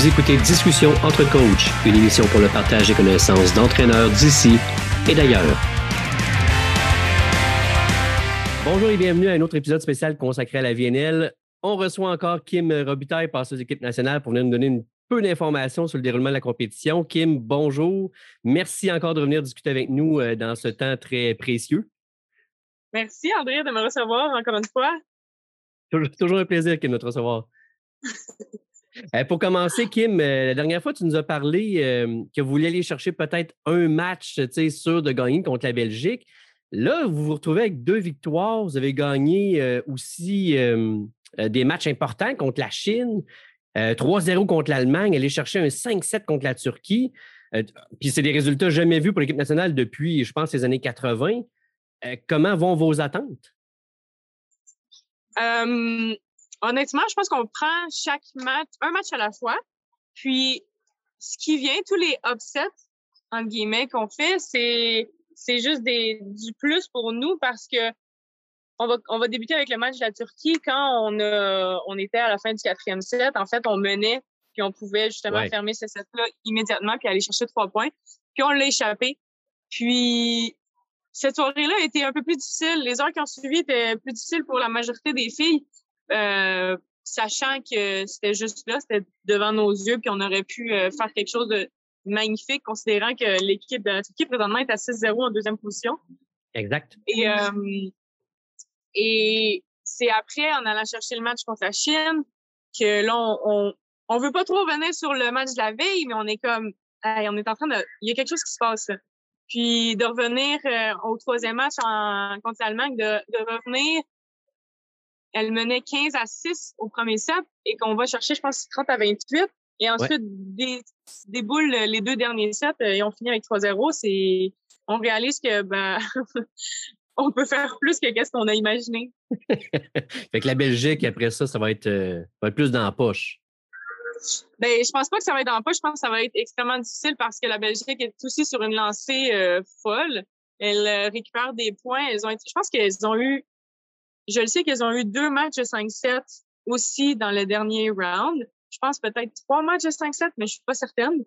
Vous écoutez Discussion entre coachs, une émission pour le partage des connaissances d'entraîneurs d'ici et d'ailleurs. Bonjour et bienvenue à un autre épisode spécial consacré à la VNL. On reçoit encore Kim Robitaille, passeuse équipe nationale, pour venir nous donner un peu d'informations sur le déroulement de la compétition. Kim, bonjour. Merci encore de venir discuter avec nous euh, dans ce temps très précieux. Merci, André, de me recevoir encore une fois. Toujours, un plaisir, Kim, de te recevoir. Euh, pour commencer, Kim, euh, la dernière fois, tu nous as parlé que vous vouliez aller chercher peut-être un match sûr de gagner contre la Belgique. Là, vous vous retrouvez avec deux victoires. Vous avez gagné aussi des matchs importants contre la Chine, 3-0 contre l'Allemagne, aller chercher un 5-7 contre la Turquie. puis c'est des résultats jamais vus pour l'équipe nationale depuis, je pense, les années 80. comment vont vos attentes? Honnêtement, je pense qu'on prend chaque match, un match à la fois. Puis, ce qui vient, tous les upsets, entre guillemets, qu'on fait, c'est, c'est juste des, du plus pour nous parce que on va, on va débuter avec le match de la Turquie. Quand on, a, on était à la fin du quatrième set, en fait, on menait, puis on pouvait justement fermer ce set-là immédiatement, puis aller chercher trois points. Puis on l'a échappé. Puis cette soirée-là a été un peu plus difficile. Les heures qui ont suivi étaient plus difficiles pour la majorité des filles. Euh, sachant que c'était juste là, c'était devant nos yeux, puis on aurait pu euh, faire quelque chose de magnifique, considérant que l'équipe de la Turquie présentement est à 6-0 en deuxième position. Exact. Et, euh, et c'est après, en allant chercher le match contre la Chine, que là, on, on, veut pas trop revenir sur le match de la veille, mais on est comme, on est en train de, il y a quelque chose qui se passe. Puis de revenir au troisième match en, contre l'Allemagne, de, de revenir elle menait 15 à 6 au premier set et qu'on va chercher, je pense, 30 à 28. Et ensuite, des, déboule les deux derniers sets euh, et on finit avec 3-0. C'est, on réalise que, ben, on peut faire plus que qu'est-ce qu'on a imaginé. fait que la Belgique, après ça, ça va être, euh, va être plus dans la poche. Ben, je pense pas que ça va être dans la poche. Je pense que ça va être extrêmement difficile parce que la Belgique est aussi sur une lancée euh, folle. Elle récupère des points. Elles ont je pense qu'elles ont eu je le sais qu'ils ont eu deux matchs de 5-7 aussi dans le dernier round. Je pense peut-être trois matchs de 5-7, mais je suis pas certaine.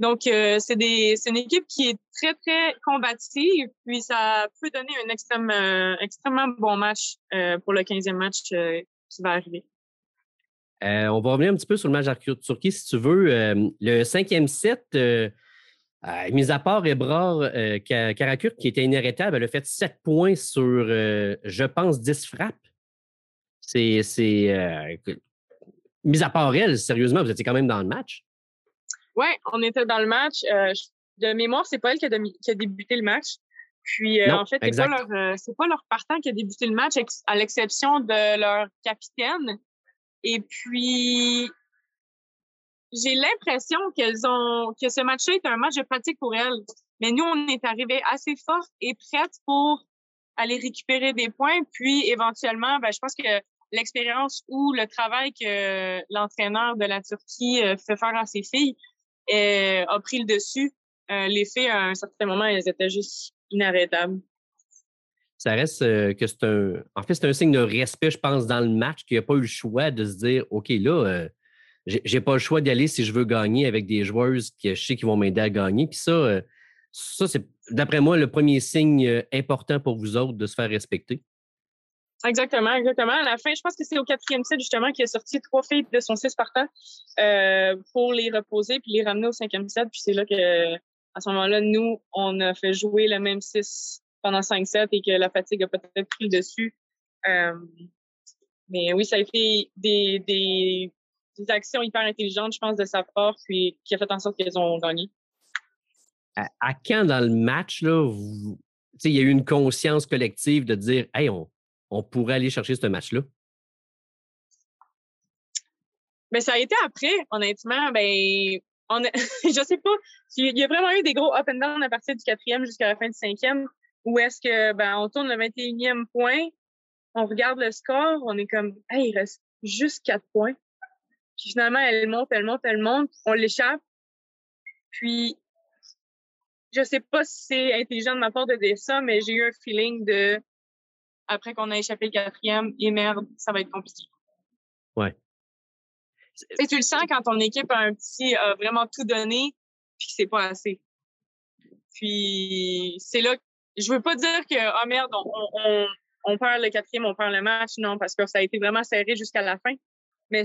Donc, euh, c'est une équipe qui est très, très combative, puis ça peut donner un extrême, euh, extrêmement bon match euh, pour le 15e match qui va arriver. on va revenir un petit peu sur le match de Turquie, si tu veux. le cinquième set, euh, mis à part Ebrard euh, qui était inarrêtable, elle a fait 7 points sur, euh, je pense, 10 frappes. C'est. c'est mis à part elle, sérieusement, vous étiez quand même dans le match. Oui, on était dans le match. de mémoire, c'est pas elle qui a, débuté le match. Puis, en fait, c'est pas, leur, pas leur partant qui a débuté le match, à l'exception de leur capitaine. Et puis, j'ai l'impression qu'elles ont que ce match-là est un match de pratique pour elles. Mais nous, on est arrivés assez fortes et prêtes pour aller récupérer des points. Puis éventuellement, ben, je pense que l'expérience ou le travail que l'entraîneur de la Turquie euh, fait faire à ses filles euh, a pris le dessus. Euh, les filles, à un certain moment, elles étaient juste inarrêtables. Ça reste que c'est un. En fait, c'est un signe de respect, je pense, dans le match, qu'il n'y a pas eu le choix de se dire OK, là, j'ai pas le choix d'y aller si je veux gagner avec des joueuses que je sais qui vont m'aider à gagner. Puis ça, euh, ça c'est d'après moi le premier signe euh, important pour vous autres de se faire respecter. Exactement, exactement. À la fin, je pense que c'est au quatrième set justement qui a sorti trois filles de son six partant euh, pour les reposer puis les ramener au cinquième set. Puis c'est là que à ce moment-là, nous, on a fait jouer le même six pendant cinq sets et que la fatigue a peut-être pris le dessus. mais oui, ça a été des des actions hyper intelligentes, je pense, de sa part, puis qui a fait en sorte qu'ils ont gagné. À, quand dans le match, là, il y a eu une conscience collective de dire Hey, on, on pourrait aller chercher ce match-là? Mais ben, ça a été après, honnêtement. Ben, on je sais pas. Il y a vraiment eu des gros up and down à partir du quatrième jusqu'à la fin du cinquième, où est-ce que ben, on tourne le 21e point, on regarde le score, on est comme Hey, il reste juste quatre points. Puis finalement, elle monte, elle monte, elle monte, on l'échappe. Puis, je sais pas si c'est intelligent de ma part de dire ça, mais j'ai eu un feeling de, après qu'on a échappé le quatrième, et merde, ça va être compliqué. Ouais. sais, tu le sens quand ton équipe a un petit a vraiment tout donné, puis c'est pas assez. Puis c'est là, je veux pas dire que oh merde, on, on, on perd le quatrième, on perd le match, non, parce que ça a été vraiment serré jusqu'à la fin. Mais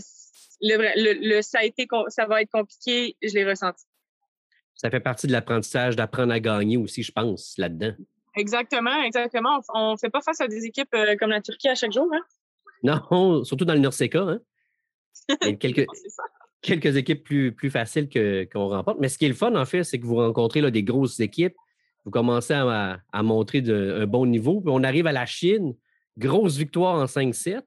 le, le, le, ça a été, ça va être compliqué, je l'ai ressenti. Ça fait partie de l'apprentissage d'apprendre à gagner aussi, je pense, là-dedans. Exactement, exactement. On ne fait pas face à des équipes euh, comme la Turquie à chaque jour. Hein? Non, surtout dans le Norseka. Hein? Il y a quelques, quelques équipes plus, plus faciles qu'on remporte. Mais ce qui est le fun, en fait, c'est que vous rencontrez là, des grosses équipes. Vous commencez à, à montrer de, un bon niveau. Puis on arrive à la Chine, grosse victoire en 5-7.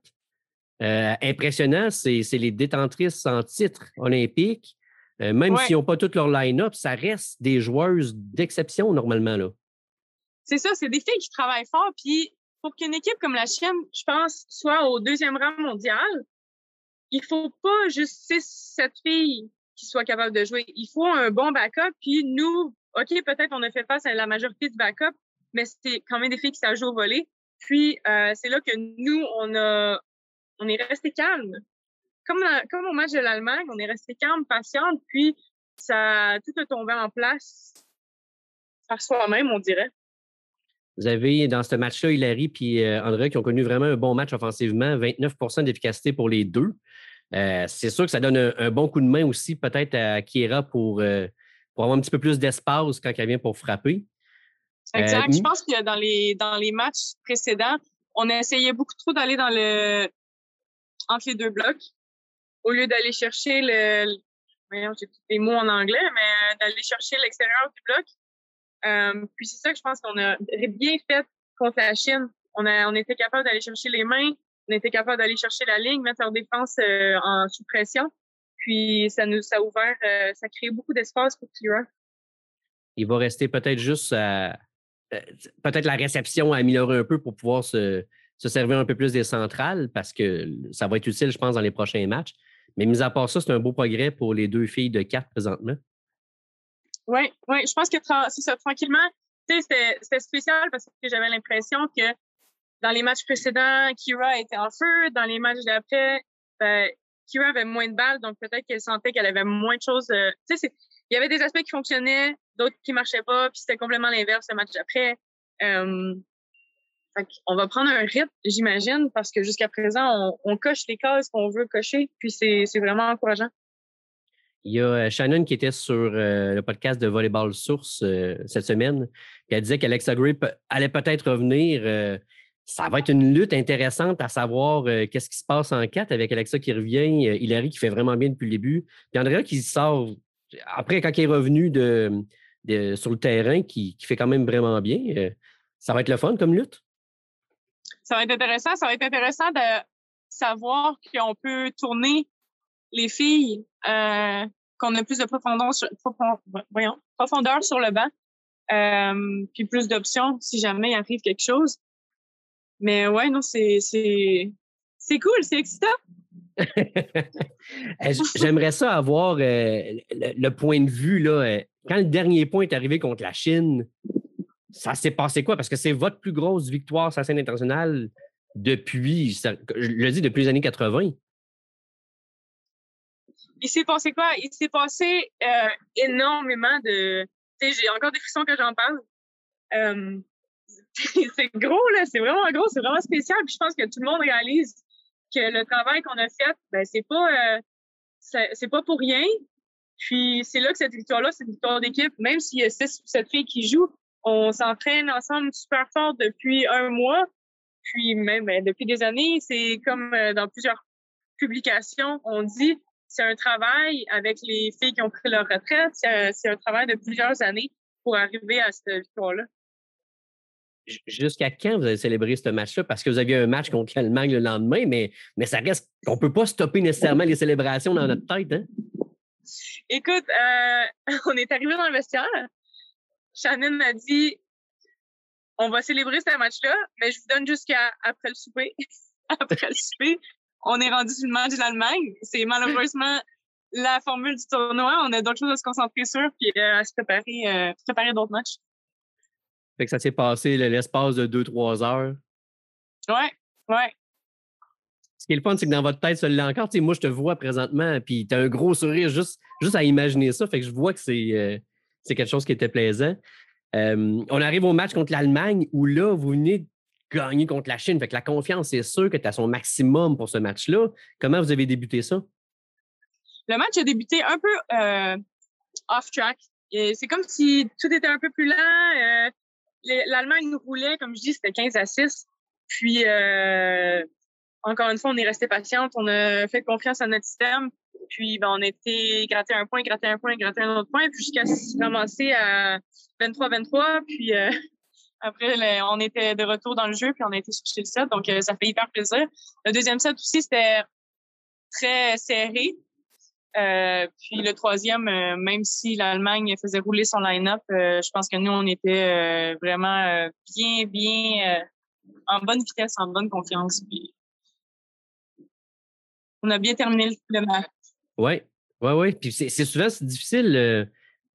Euh, impressionnant, c'est les détentrices en titre olympique. Euh, même s'ils n'ont pas tout leur line-up, ça reste des joueuses d'exception normalement. là. C'est ça, c'est des filles qui travaillent fort. Puis pour qu'une équipe comme la Chine, je pense, soit au deuxième rang mondial, il faut pas juste six, sept filles qui soient capables de jouer. Il faut un bon backup. Puis nous, OK, peut-être on a fait face à la majorité du backup, mais c'est quand même des filles qui savent jouer au volet. Puis euh, c'est là que nous, on a on est resté calme. Comme, comme au match de l'Allemagne, on est resté calme, patiente, puis ça tout a tombé en place par soi-même, on dirait. Vous avez dans ce match-là Hilary et euh, André qui ont connu vraiment un bon match offensivement, 29% d'efficacité pour les deux. Euh, c'est sûr que ça donne un, bon coup de main aussi peut-être à Kiera pour, euh, pour avoir un petit peu plus d'espace quand elle vient pour frapper. Exact. Je pense que dans les, dans les matchs précédents, on a essayé beaucoup trop d'aller dans le entre les deux blocs au lieu d'aller chercher le, j'ai des mots en anglais, mais d'aller chercher l'extérieur du bloc. Euh, puis c'est ça que je pense qu'on a bien fait contre la Chine. On, a, on était capable d'aller chercher les mains, on était capable d'aller chercher la ligne, mettre leur défense euh, en sous pression. Puis ça nous a ouvert, euh, ça a créé beaucoup d'espace pour Kira. Il va rester peut-être juste peut-être la réception à améliorer un peu pour pouvoir se, se servir un peu plus des centrales parce que ça va être utile, je pense, dans les prochains matchs. Mais mis à part ça, c'est un beau progrès pour les deux filles de quatre présentement. Oui, oui, je pense que c'est ça, tranquillement. C'était spécial parce que j'avais l'impression que dans les matchs précédents, Kira était en feu. Dans les matchs d'après, ben, Kira avait moins de balles, donc peut-être qu'elle sentait qu'elle avait moins de choses. Euh, il y avait des aspects qui fonctionnaient, d'autres qui marchaient pas, puis c'était complètement l'inverse le match d'après. Euh, on va prendre un rythme, j'imagine, parce que jusqu'à présent, on, coche les cases qu'on veut cocher, puis c'est vraiment encourageant. Il y a euh, Shannon qui était sur euh, le podcast de Volleyball Source euh, cette semaine, puis elle disait qu'Alexa Grip allait peut-être revenir. ça va être une lutte intéressante à savoir qu'est-ce qui se passe en 4 avec Alexa qui revient, Hilary qui fait vraiment bien depuis le début, puis Andrea qui sort après quand il est revenu de, sur le terrain, qui, qui, fait quand même vraiment bien. ça va être le fun comme lutte ça va être intéressant. Ça va être intéressant de savoir qu'on peut tourner les filles, euh, qu'on a plus de profondeur sur, le banc, euh, puis plus d'options si jamais il arrive quelque chose. Mais ouais, non, c'est c'est cool, c'est excitant. J'aimerais ça avoir euh, le, point de vue là. Quand le dernier point est arrivé contre la Chine, ça s'est passé quoi? Parce que c'est votre plus grosse victoire sur la scène internationale depuis, je le dis, depuis les années 80. Il s'est passé quoi? Il s'est passé euh, énormément de. J'ai encore des frissons que j'en parle. C'est gros, là. C'est vraiment gros. C'est vraiment spécial. Puis je pense que tout le monde réalise que le travail qu'on a fait, ben, c'est pas, euh, c'est pas pour rien. Puis c'est là que cette victoire-là, c'est une victoire d'équipe. Même s'il y a six ou sept filles qui jouent, on s'entraîne ensemble super fort depuis un mois, puis même ben, depuis des années. C'est comme euh, dans plusieurs publications, on dit c'est un travail avec les filles qui ont pris leur retraite. C'est un, travail de plusieurs années pour arriver à cette victoire-là. Jusqu'à quand vous avez célébré ce match-là? Parce que vous aviez un match contre l'Allemagne le lendemain, mais, mais ça reste qu'on ne peut pas stopper nécessairement les célébrations dans notre tête. Hein? Écoute, euh, on est arrivé dans le vestiaire, Shannon m'a dit on va célébrer ce match-là, mais je vous donne jusqu'à après le souper. après le souper, on est rendu sur le match de l'Allemagne. C'est malheureusement la formule du tournoi. On a d'autres choses à se concentrer sur puis euh, à se préparer, euh, préparer d'autres matchs. Fait que ça s'est passé l'espace de 2-3 heures. Ouais, ouais. qui est le fun, c'est que dans votre tête, ça l'est encore. moi, je te vois présentement, puis tu as un gros sourire juste, juste à imaginer ça. Fait que je vois que c'est euh, quelque chose qui était plaisant. Euh, on arrive au match contre l'Allemagne où là, vous venez de gagner contre la Chine. Fait la confiance, c'est sûr que tu as son maximum pour ce match-là. Comment vous avez débuté ça? Le match a débuté un peu euh, off-track. C'est comme si tout était un peu plus lent. L'Allemagne nous roulait, comme je dis, c'était 15 à 6. Puis, encore une fois, on est resté patiente, on a fait confiance à notre système. Puis, ben, on été gratter un point, gratter un point, gratter un autre point, jusqu'à se ramasser à 23-23. Puis, euh, après, on était de retour dans le jeu, puis on a été sur le set. Donc, euh, ça fait hyper plaisir. Le deuxième set aussi, c'était très serré. Euh, puis le troisième, même si l'Allemagne faisait rouler son line-up, je pense que nous, on était vraiment bien, bien en bonne vitesse, en bonne confiance. Puis on a bien terminé le match. Oui, oui, oui. Puis c'est souvent difficile. Euh,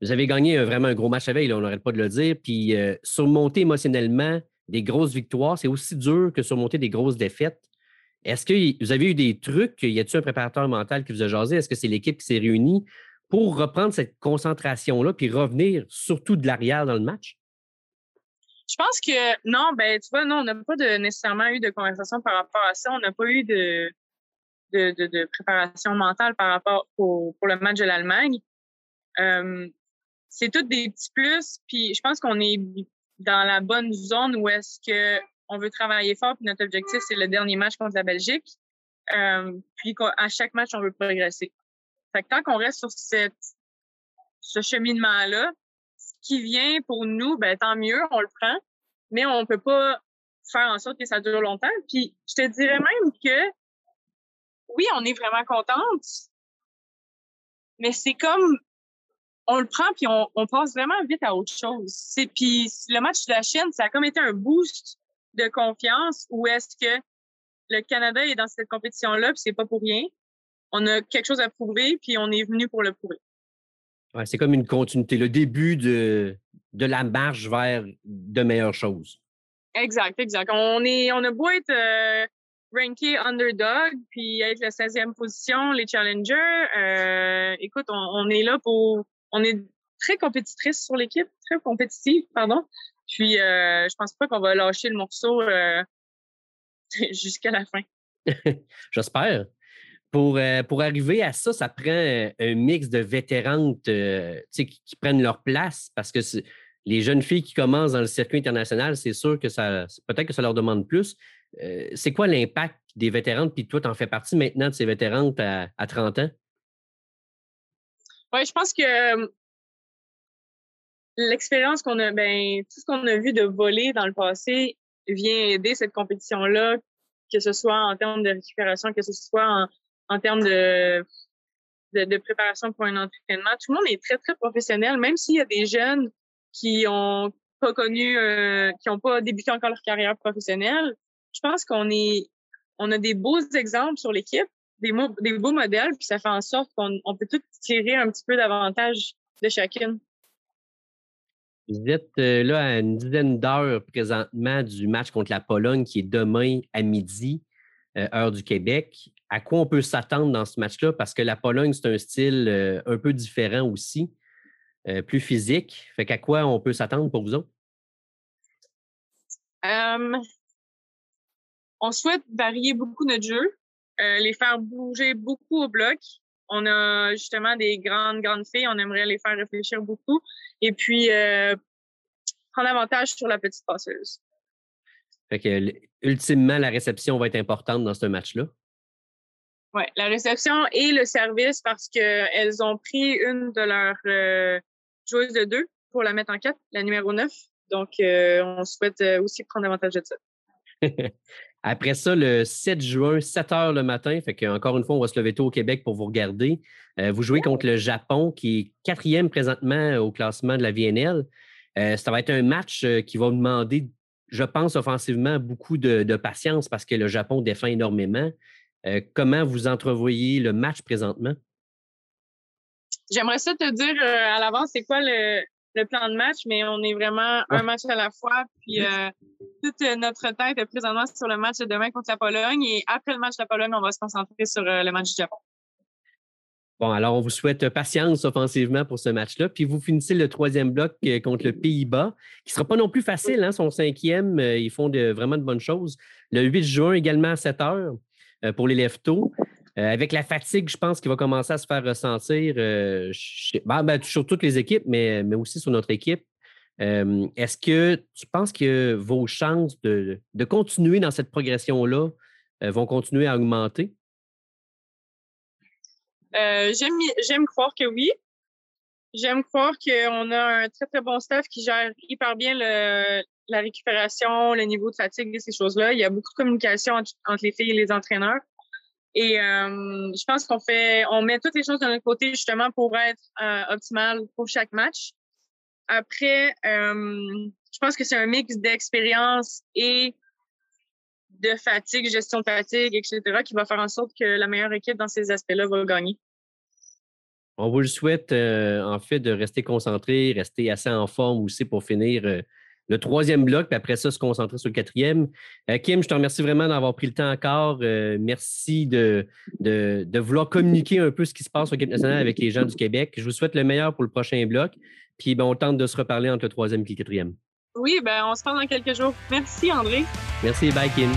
vous avez gagné vraiment un gros match veille, on n'arrête pas de le dire. Puis euh, surmonter émotionnellement des grosses victoires, c'est aussi dur que surmonter des grosses défaites. Est-ce que vous avez eu des trucs? Y a-t-il un préparateur mental qui vous a jasé? Est-ce que c'est l'équipe qui s'est réunie pour reprendre cette concentration-là puis revenir surtout de l'arrière dans le match? Je pense que non, ben tu vois, non, on n'a pas nécessairement eu de conversation par rapport à ça. On n'a pas eu de, de, préparation mentale par rapport au, pour le match de l'Allemagne. Euh, c'est tous des petits plus, puis je pense qu'on est dans la bonne zone où est-ce que on veut travailler fort, puis notre objectif, c'est le dernier match contre la Belgique. Euh, puis à chaque match, on veut progresser. Fait que tant qu'on reste sur cette, ce cheminement-là, ce qui vient pour nous, ben tant mieux, on le prend, mais on peut pas faire en sorte que ça dure longtemps. Puis je te dirais même que oui, on est vraiment contente, mais c'est comme on le prend puis on, passe vraiment vite à autre chose. C'est puis le match de la Chine, ça a comme été un boost de confiance où est-ce que le Canada est dans cette compétition-là, puis c'est pas pour rien. On a quelque chose à prouver, puis on est venu pour le prouver. Ouais, c'est comme une continuité, le début de, de la marche vers de meilleures choses. Exact, exact. On est, on a beau être euh, ranké underdog, puis être la 16e position, les challengers. Euh, écoute, on, est là pour... On est très compétitrice sur l'équipe, très compétitive, pardon. Puis, euh, je pense pas qu'on va lâcher le morceau euh, jusqu'à la fin. J'espère. Pour, pour arriver à ça, ça prend un mix de vétérantes qui, qui prennent leur place parce que les jeunes filles qui commencent dans le circuit international, c'est sûr que ça, peut-être que ça leur demande plus, euh, c'est quoi l'impact des vétérans? Puis toi, tu en fais partie maintenant de ces vétérans à, à 30 ans? Oui, je pense que l'expérience qu'on a, ben, tout ce qu'on a vu de voler dans le passé vient aider cette compétition-là, que ce soit en termes de récupération, que ce soit en, termes de, de, préparation pour un entraînement. Tout le monde est très, très professionnel, même s'il y a des jeunes qui ont pas connu, euh, qui n'ont pas débuté encore leur carrière professionnelle je pense qu'on est, on a des beaux exemples sur l'équipe, des, beaux modèles, puis ça fait en sorte qu'on peut tout tirer un petit peu d'avantage de chacune. Vous êtes euh, là à une dizaine d'heures présentement du match contre la Pologne qui est demain à midi, euh, heure du Québec. À quoi on peut s'attendre dans ce match-là? Parce que la Pologne, c'est un style un peu différent aussi, plus physique. Fait qu'à quoi on peut s'attendre pour vous autres? on souhaite varier beaucoup notre jeu, euh, les faire bouger beaucoup au bloc. On a justement des grandes, grandes filles, on aimerait les faire réfléchir beaucoup. Et puis, euh, prendre avantage sur la petite passeuse. Fait que, ultimement, la réception va être importante dans ce match-là. Oui, la réception et le service parce qu'elles ont pris une de leurs euh, joueuses de deux pour la mettre en quatre, la numéro 9. Donc, on souhaite aussi prendre avantage de ça. Après ça, le 7 juin, 7 heures le matin, fait qu'encore une fois, on va se lever tôt au Québec pour vous regarder. Euh, vous jouez contre le Japon, qui est quatrième présentement au classement de la VNL. Euh, ça va être un match euh, qui va demander, je pense, offensivement, beaucoup de, patience parce que le Japon défend énormément. comment vous entrevoyez le match présentement? J'aimerais ça te dire à l'avance, c'est quoi le, le plan de match, mais on est vraiment un match à la fois. Puis euh, toute notre tête est présentement sur le match de demain contre la Pologne. Et après le match de la Pologne, on va se concentrer sur euh, le match du Japon. Bon, alors on vous souhaite patience offensivement pour ce match-là. Puis vous finissez le troisième bloc euh, contre le Pays-Bas, qui ne sera pas non plus facile, hein, son cinquième. Ils font de, vraiment de bonnes choses. Le 8 juin également à 7 heures pour les Leftos. Euh, avec la fatigue, je pense qu'il va commencer à se faire ressentir euh, ben, ben, sur toutes les équipes, mais, mais aussi sur notre équipe. Euh, est-ce que tu penses que vos chances de, continuer dans cette progression-là vont continuer à augmenter? J'aime croire que oui. J'aime croire qu'on a un très, très bon staff qui gère hyper bien la récupération, le niveau de fatigue et ces choses-là. Il y a beaucoup de communication entre les filles et les entraîneurs. Et euh, je pense qu'on fait, on met toutes les choses de notre côté justement pour être euh, optimal pour chaque match. Après, euh, je pense que c'est un mix d'expérience et de fatigue, gestion de fatigue, etc., qui va faire en sorte que la meilleure équipe dans ces aspects-là va gagner. On vous le souhaite, en fait, de rester concentré, rester assez en forme aussi pour finir le troisième bloc, puis après ça, se concentrer sur le quatrième. Euh, Kim, je te remercie vraiment d'avoir pris le temps encore. Euh, merci de, de, vouloir communiquer un peu ce qui se passe au Québec national avec les gens du Québec. Je vous souhaite le meilleur pour le prochain bloc. Puis ben, on tente de se reparler entre le troisième et le quatrième. Oui, ben, on se parle dans quelques jours. Merci, André. Merci. Bye, Kim.